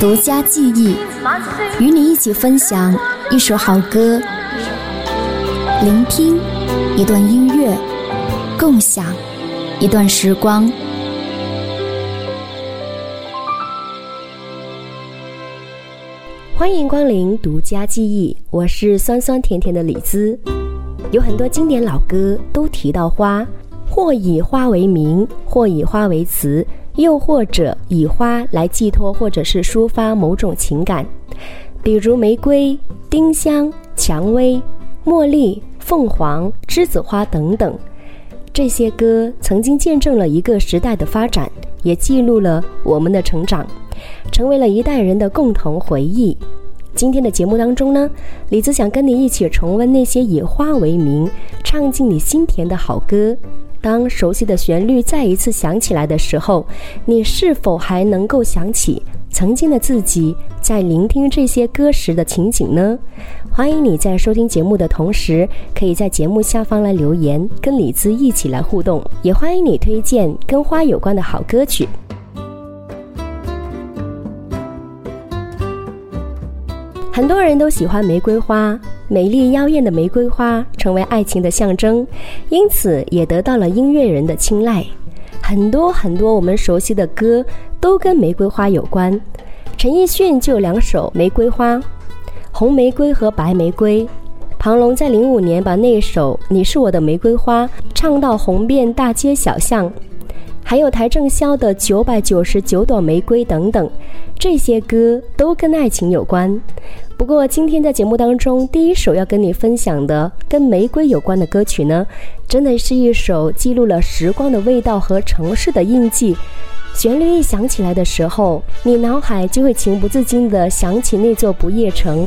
独家记忆，与你一起分享一首好歌，聆听一段音乐，共享一段时光。欢迎光临独家记忆，我是酸酸甜甜的李兹。有很多经典老歌都提到花，或以花为名，或以花为词，又或者以花来寄托或者是抒发某种情感，比如玫瑰、丁香、蔷薇、茉莉、凤凰、栀子花等等。这些歌曾经见证了一个时代的发展，也记录了我们的成长，成为了一代人的共同回忆。今天的节目当中呢，李子想跟你一起重温那些以花为名、唱进你心田的好歌。当熟悉的旋律再一次响起来的时候，你是否还能够想起曾经的自己在聆听这些歌时的情景呢？欢迎你在收听节目的同时，可以在节目下方来留言，跟李子一起来互动。也欢迎你推荐跟花有关的好歌曲。很多人都喜欢玫瑰花，美丽妖艳的玫瑰花成为爱情的象征，因此也得到了音乐人的青睐。很多很多我们熟悉的歌都跟玫瑰花有关。陈奕迅就有两首《玫瑰花》，红玫瑰和白玫瑰。庞龙在零五年把那首《你是我的玫瑰花》唱到红遍大街小巷。还有邰正宵的《九百九十九朵玫瑰》等等，这些歌都跟爱情有关。不过今天在节目当中，第一首要跟你分享的跟玫瑰有关的歌曲呢，真的是一首记录了时光的味道和城市的印记。旋律一响起来的时候，你脑海就会情不自禁地想起那座不夜城，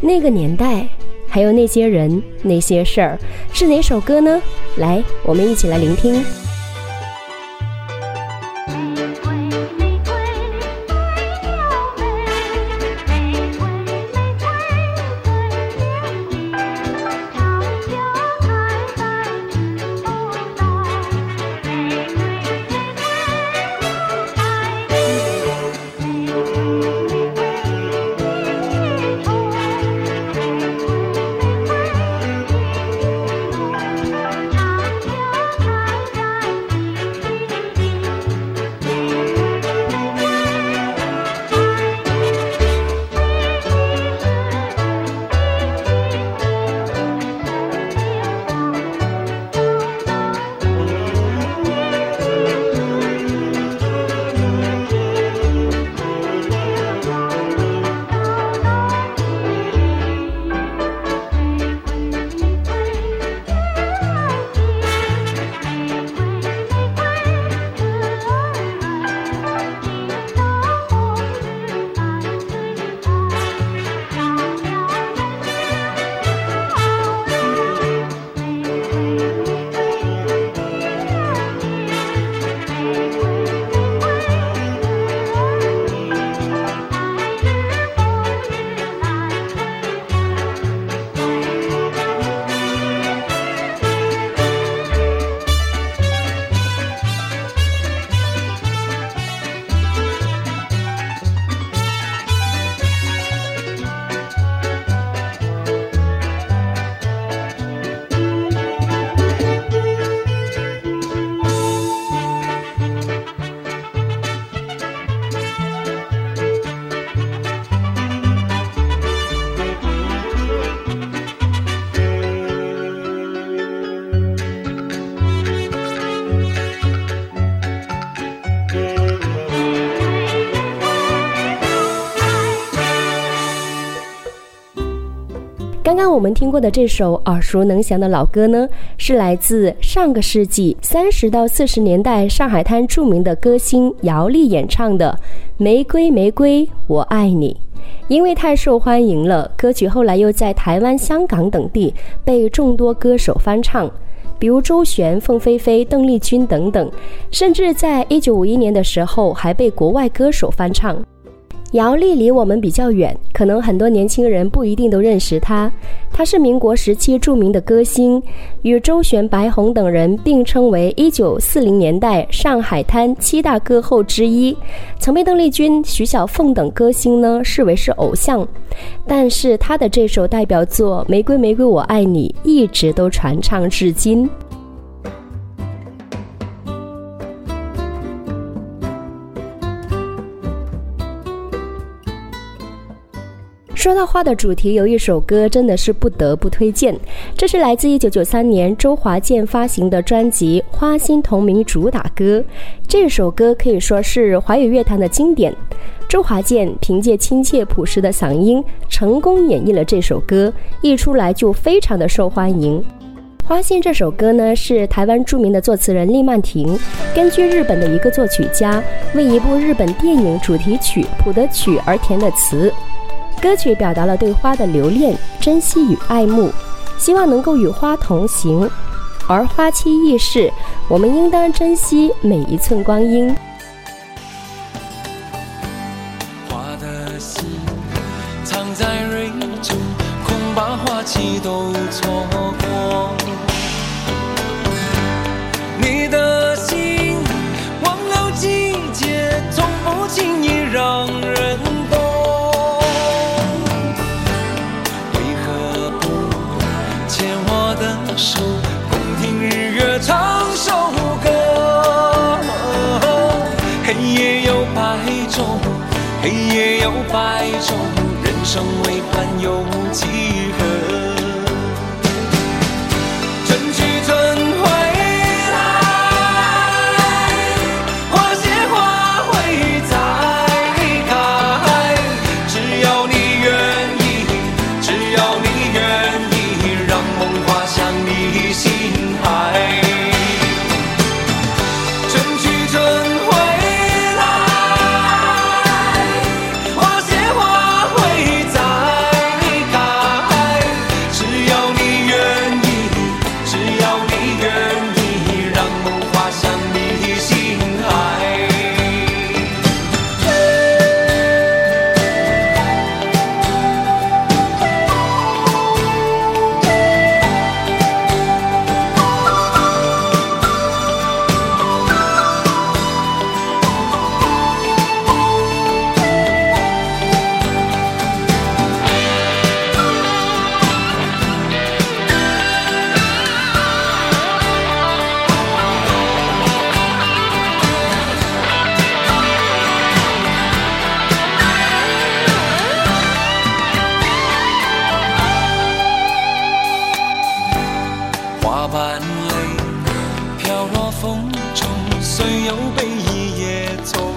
那个年代，还有那些人、那些事儿，是哪首歌呢？来，我们一起来聆听。我们听过的这首耳熟能详的老歌呢，是来自上个世纪三十到四十年代上海滩著名的歌星姚丽演唱的《玫瑰玫瑰我爱你》。因为太受欢迎了，歌曲后来又在台湾、香港等地被众多歌手翻唱，比如周璇、凤飞飞、邓丽君等等，甚至在一九五一年的时候还被国外歌手翻唱。姚丽离我们比较远，可能很多年轻人不一定都认识她。她是民国时期著名的歌星，与周璇、白虹等人并称为一九四零年代上海滩七大歌后之一，曾被邓丽君、徐小凤等歌星呢视为是偶像。但是她的这首代表作《玫瑰玫瑰我爱你》一直都传唱至今。说到花的主题，有一首歌真的是不得不推荐，这是来自一九九三年周华健发行的专辑《花心》同名主打歌。这首歌可以说是华语乐坛的经典。周华健凭借亲切朴实的嗓音，成功演绎了这首歌，一出来就非常的受欢迎。《花心》这首歌呢，是台湾著名的作词人厉曼婷根据日本的一个作曲家为一部日本电影主题曲谱的曲而填的词。歌曲表达了对花的留恋、珍惜与爱慕，希望能够与花同行。而花期易逝，我们应当珍惜每一寸光阴。花的心藏在蕊中，恐把花期都错过。黑夜有白昼，人生为欢有风中，虽有悲意也从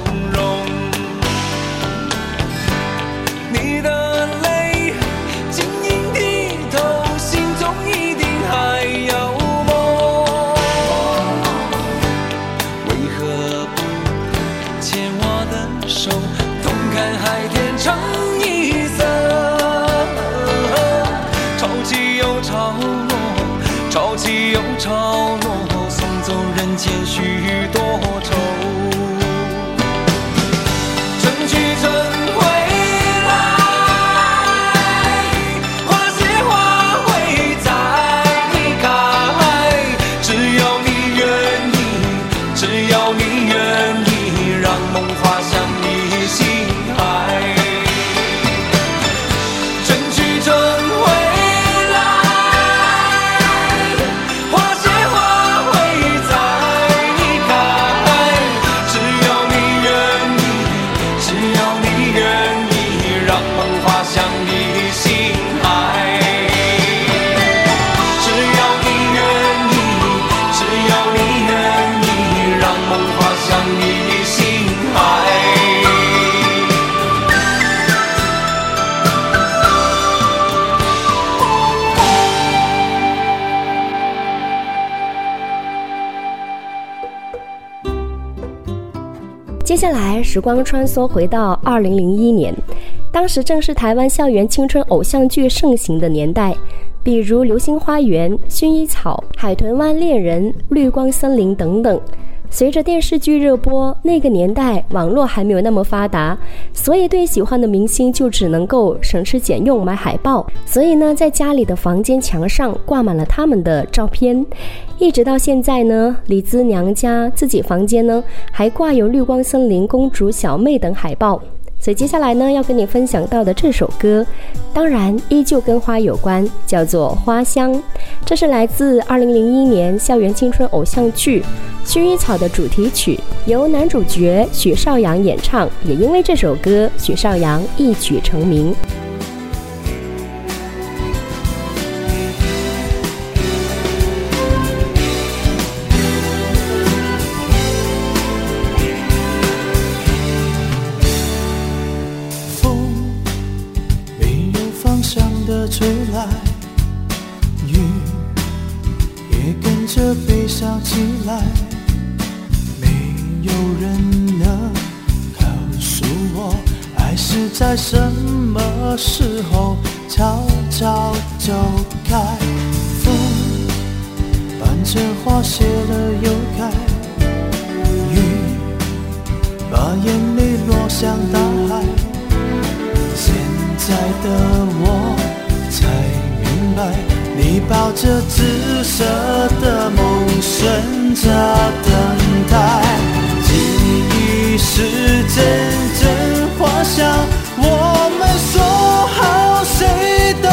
下来，时光穿梭回到二零零一年，当时正是台湾校园青春偶像剧盛行的年代，比如《流星花园》《薰衣草》《海豚湾恋人》《绿光森林》等等。随着电视剧热播，那个年代网络还没有那么发达，所以对喜欢的明星就只能够省吃俭用买海报。所以呢，在家里的房间墙上挂满了他们的照片，一直到现在呢，李子娘家自己房间呢还挂有《绿光森林》《公主小妹》等海报。所以接下来呢，要跟你分享到的这首歌，当然依旧跟花有关，叫做《花香》。这是来自2001年校园青春偶像剧《薰衣草》的主题曲，由男主角许绍洋演唱。也因为这首歌，许绍洋一举成名。着紫色的梦，顺着等待。记忆是阵阵花香，我们说好谁都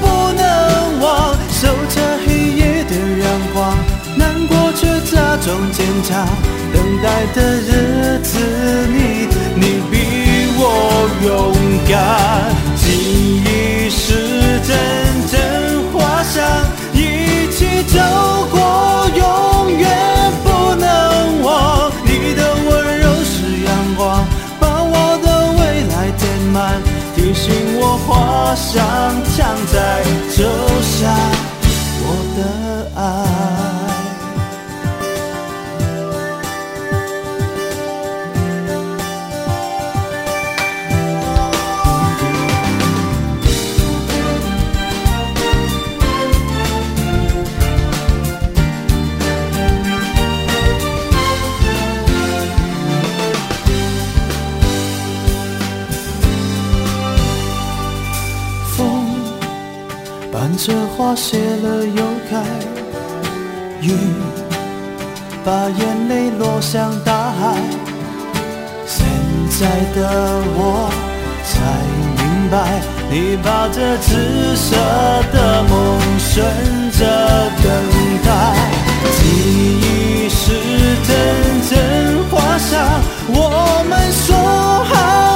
不能忘。守着黑夜的阳光，难过却假装坚强。等待的日走过，永远不能忘。你的温柔是阳光，把我的未来填满，提醒我花香常在就像，这花谢了又开，雨把眼泪落向大海。现在的我才明白，你抱着紫色的梦，顺着等待。记忆是阵阵花香，我们说好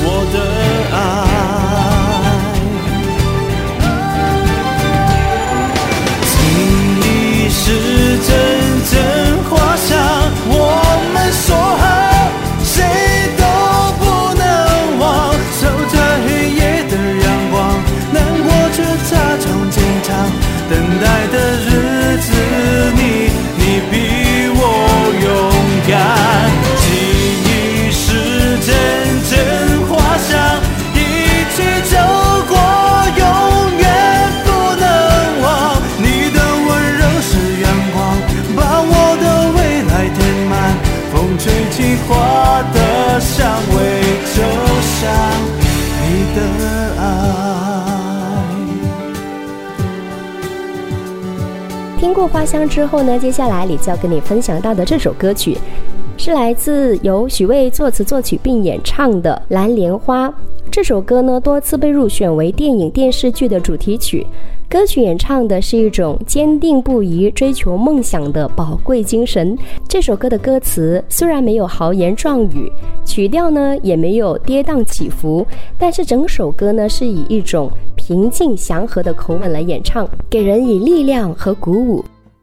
我的爱，记忆是阵花香之后呢，接下来李就要跟你分享到的这首歌曲。是来自由许巍作词作曲并演唱的《蓝莲花》这首歌呢，多次被入选为电影电视剧的主题曲。歌曲演唱的是一种坚定不移追求梦想的宝贵精神。这首歌的歌词虽然没有豪言壮语，曲调呢也没有跌宕起伏，但是整首歌呢是以一种平静祥和的口吻来演唱，给人以力量和鼓舞。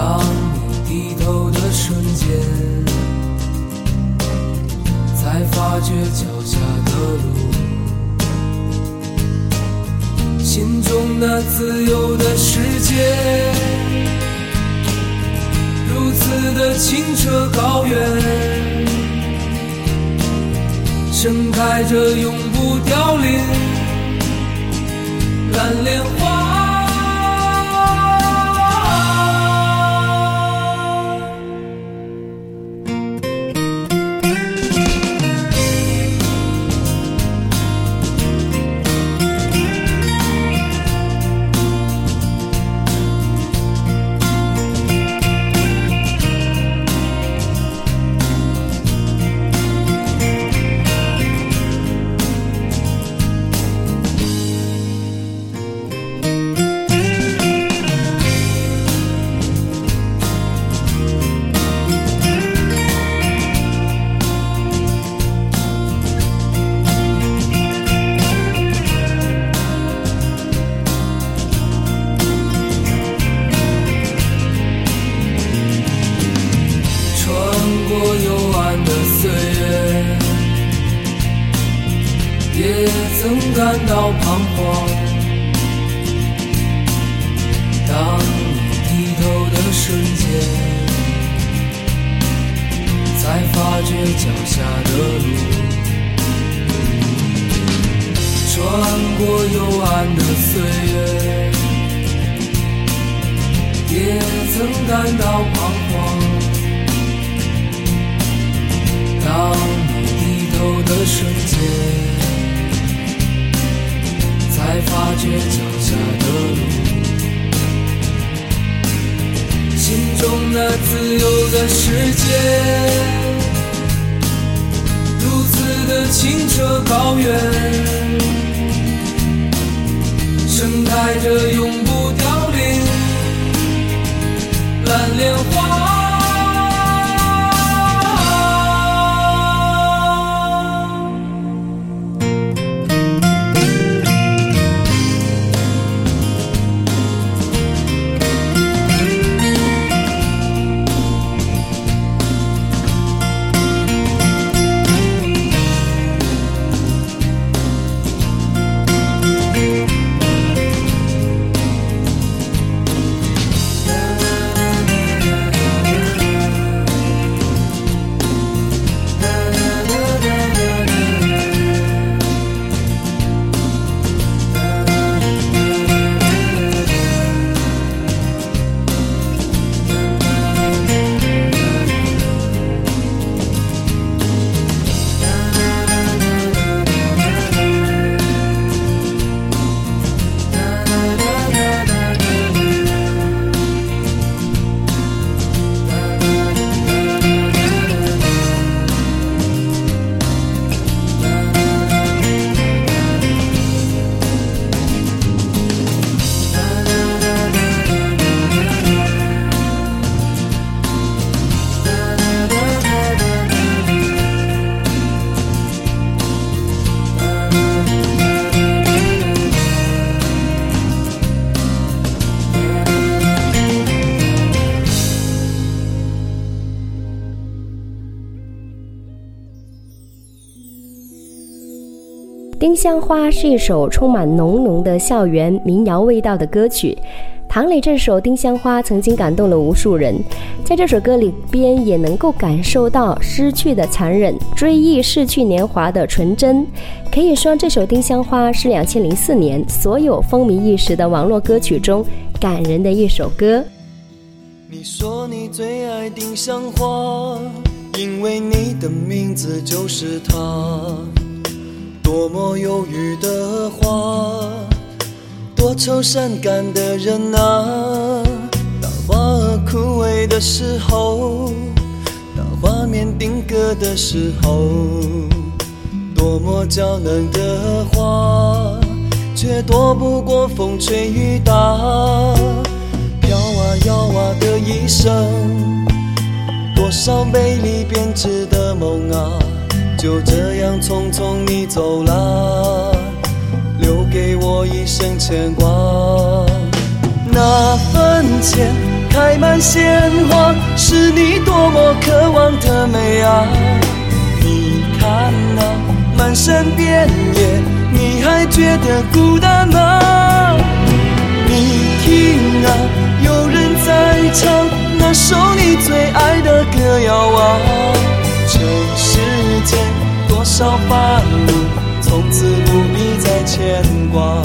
当你低头的瞬间，才发觉脚下的路，心中那自由的世界，如此的清澈高远，盛开着永不凋零蓝莲花。丁香花是一首充满浓浓的校园民谣味道的歌曲，唐磊这首《丁香花》曾经感动了无数人，在这首歌里边也能够感受到失去的残忍，追忆逝去年华的纯真。可以说，这首《丁香花》是两千零四年所有风靡一时的网络歌曲中感人的一首歌。你说你最爱丁香花，因为你的名字就是它。多么忧郁的花，多愁善感的人啊。当花儿枯萎的时候，当画面定格的时候，多么娇嫩的花，却躲不过风吹雨打。飘啊摇啊的一生，多少美丽编织的梦啊，就这样匆匆你走了，留给我一生牵挂。那坟前开满鲜花，是你多么渴望的美啊！你看那满山遍野，你还觉得孤单吗？你听啊，有人在唱那首你最爱的歌谣啊。少烦恼，从此不必再牵挂。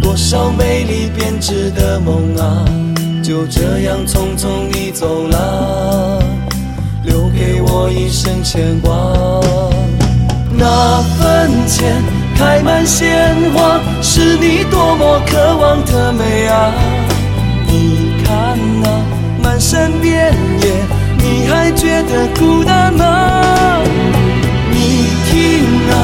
多少美丽编织的梦啊，就这样匆匆你走了，留给我一生牵挂。那坟前开满鲜花，是你多么渴望的美啊！你看那满山遍野，你还觉得孤单吗？你听啊，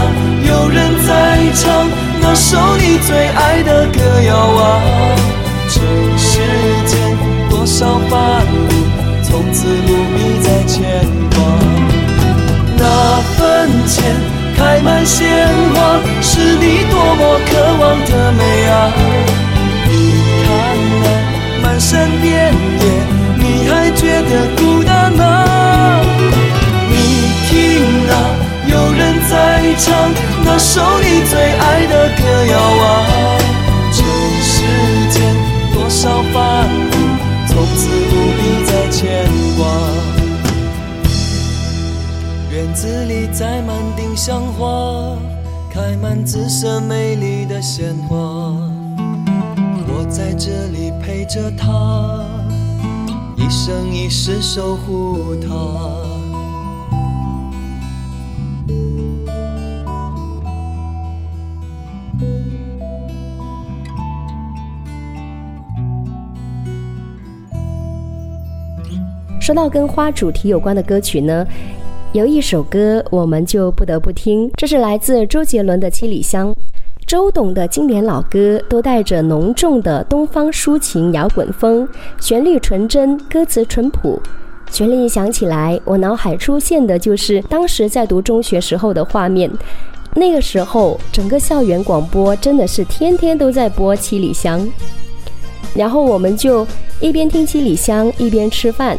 有人在唱那首你最爱的歌谣啊。这世间多少烦恼，从此不必再牵挂。那坟前开满鲜花，是你多么渴望的美啊。你看那满山遍野，你还觉得孤单吗？唱那首你最爱的歌谣啊。这世间多少烦恼，从此不必再牵挂。院子里栽满丁香花，开满紫色美丽的鲜花。我在这里陪着她，一生一世守护她。说到跟花主题有关的歌曲呢，有一首歌我们就不得不听，这是来自周杰伦的《七里香》。周董的经典老歌都带着浓重的东方抒情摇滚风，旋律纯真，歌词淳朴。旋律一响起来，我脑海出现的就是当时在读中学时候的画面。那个时候，整个校园广播真的是天天都在播《七里香》，然后我们就一边听《七里香》一边吃饭。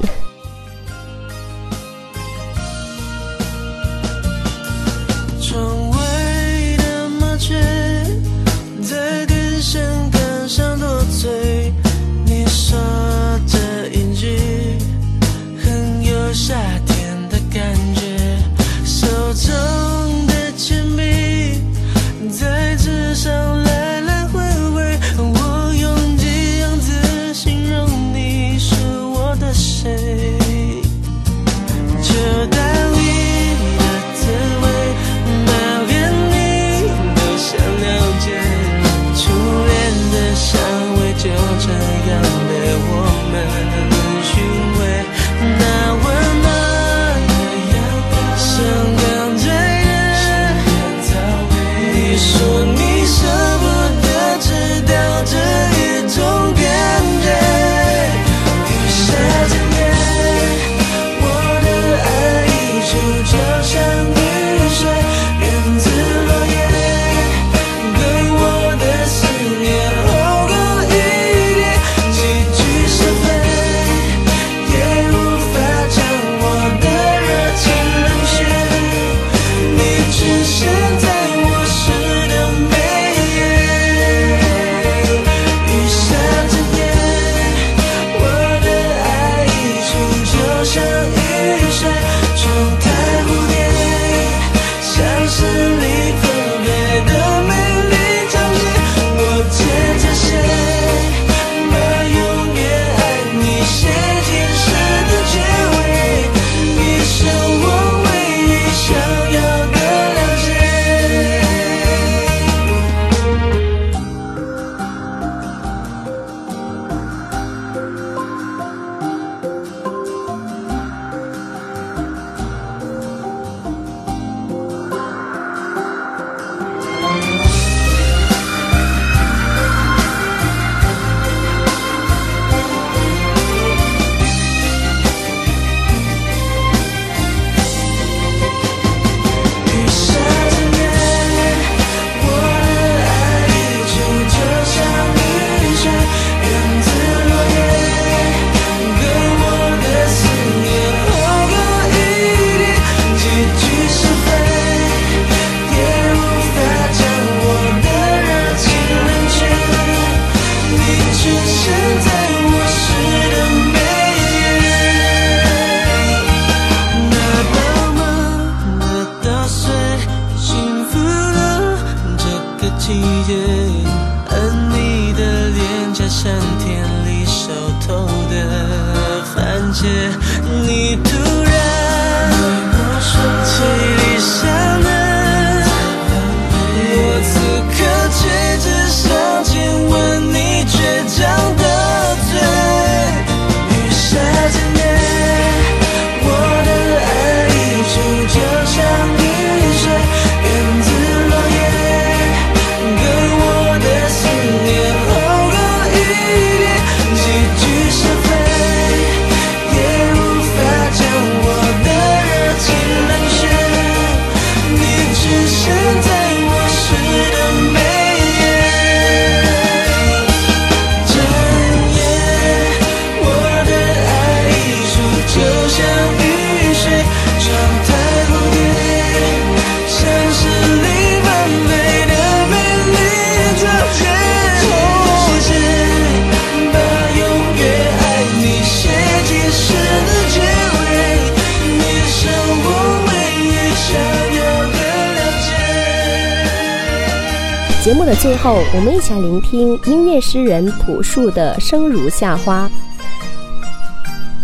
节目的最后我们一起来聆听音乐诗人朴树的生如夏花。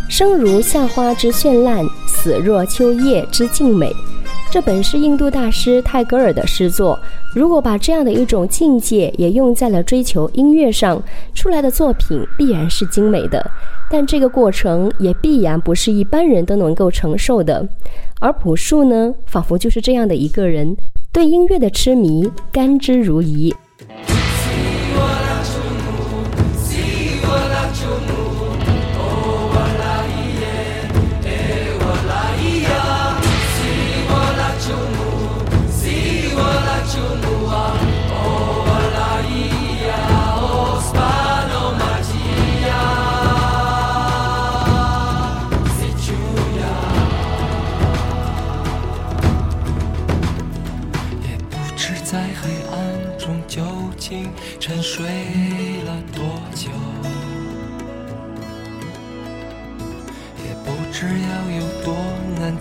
生如夏花之绚烂死若秋叶之静美。这本是印度大师泰戈尔的诗作。如果把这样的一种境界也用在了追求音乐上出来的作品必然是精美的。但这个过程也必然不是一般人都能够承受的。而朴树呢仿佛就是这样的一个人。对音乐的痴迷甘之如饴。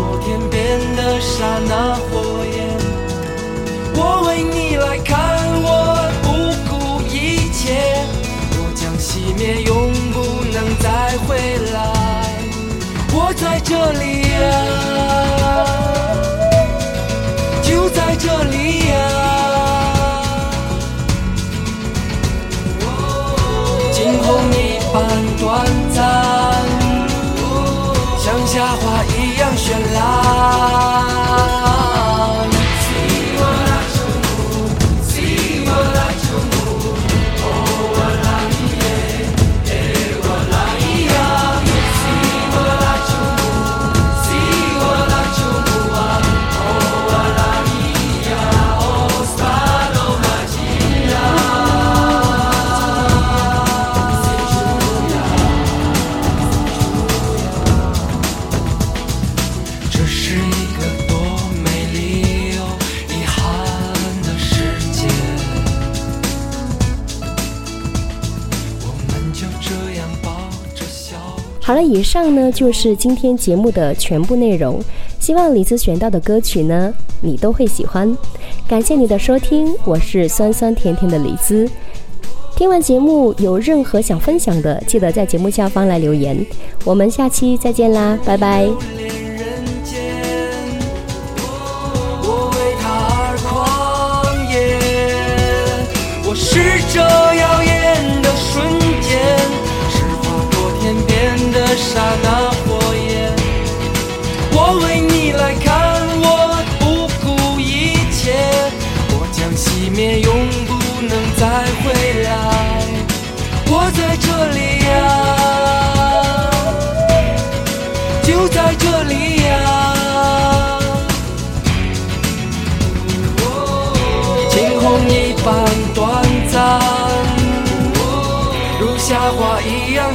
昨天变的刹那火焰，我为你来看，我不顾一切。我将熄灭，永不能再回来。我在这里呀，就在这里呀。惊鸿一般短暂，像夏花。像绚烂。了，以上呢就是今天节目的全部内容。希望李子选到的歌曲呢，你都会喜欢。感谢你的收听，我是酸酸甜甜的李子。听完节目有任何想分享的，记得在节目下方来留言。我们下期再见啦，拜拜。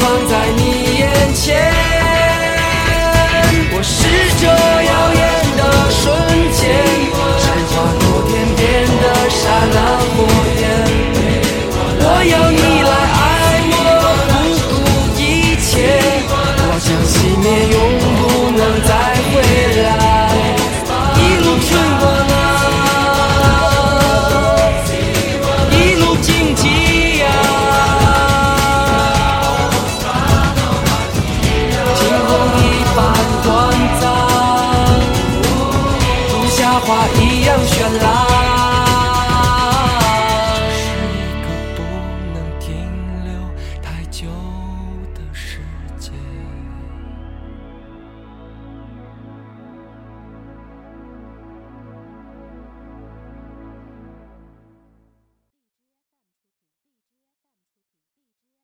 放在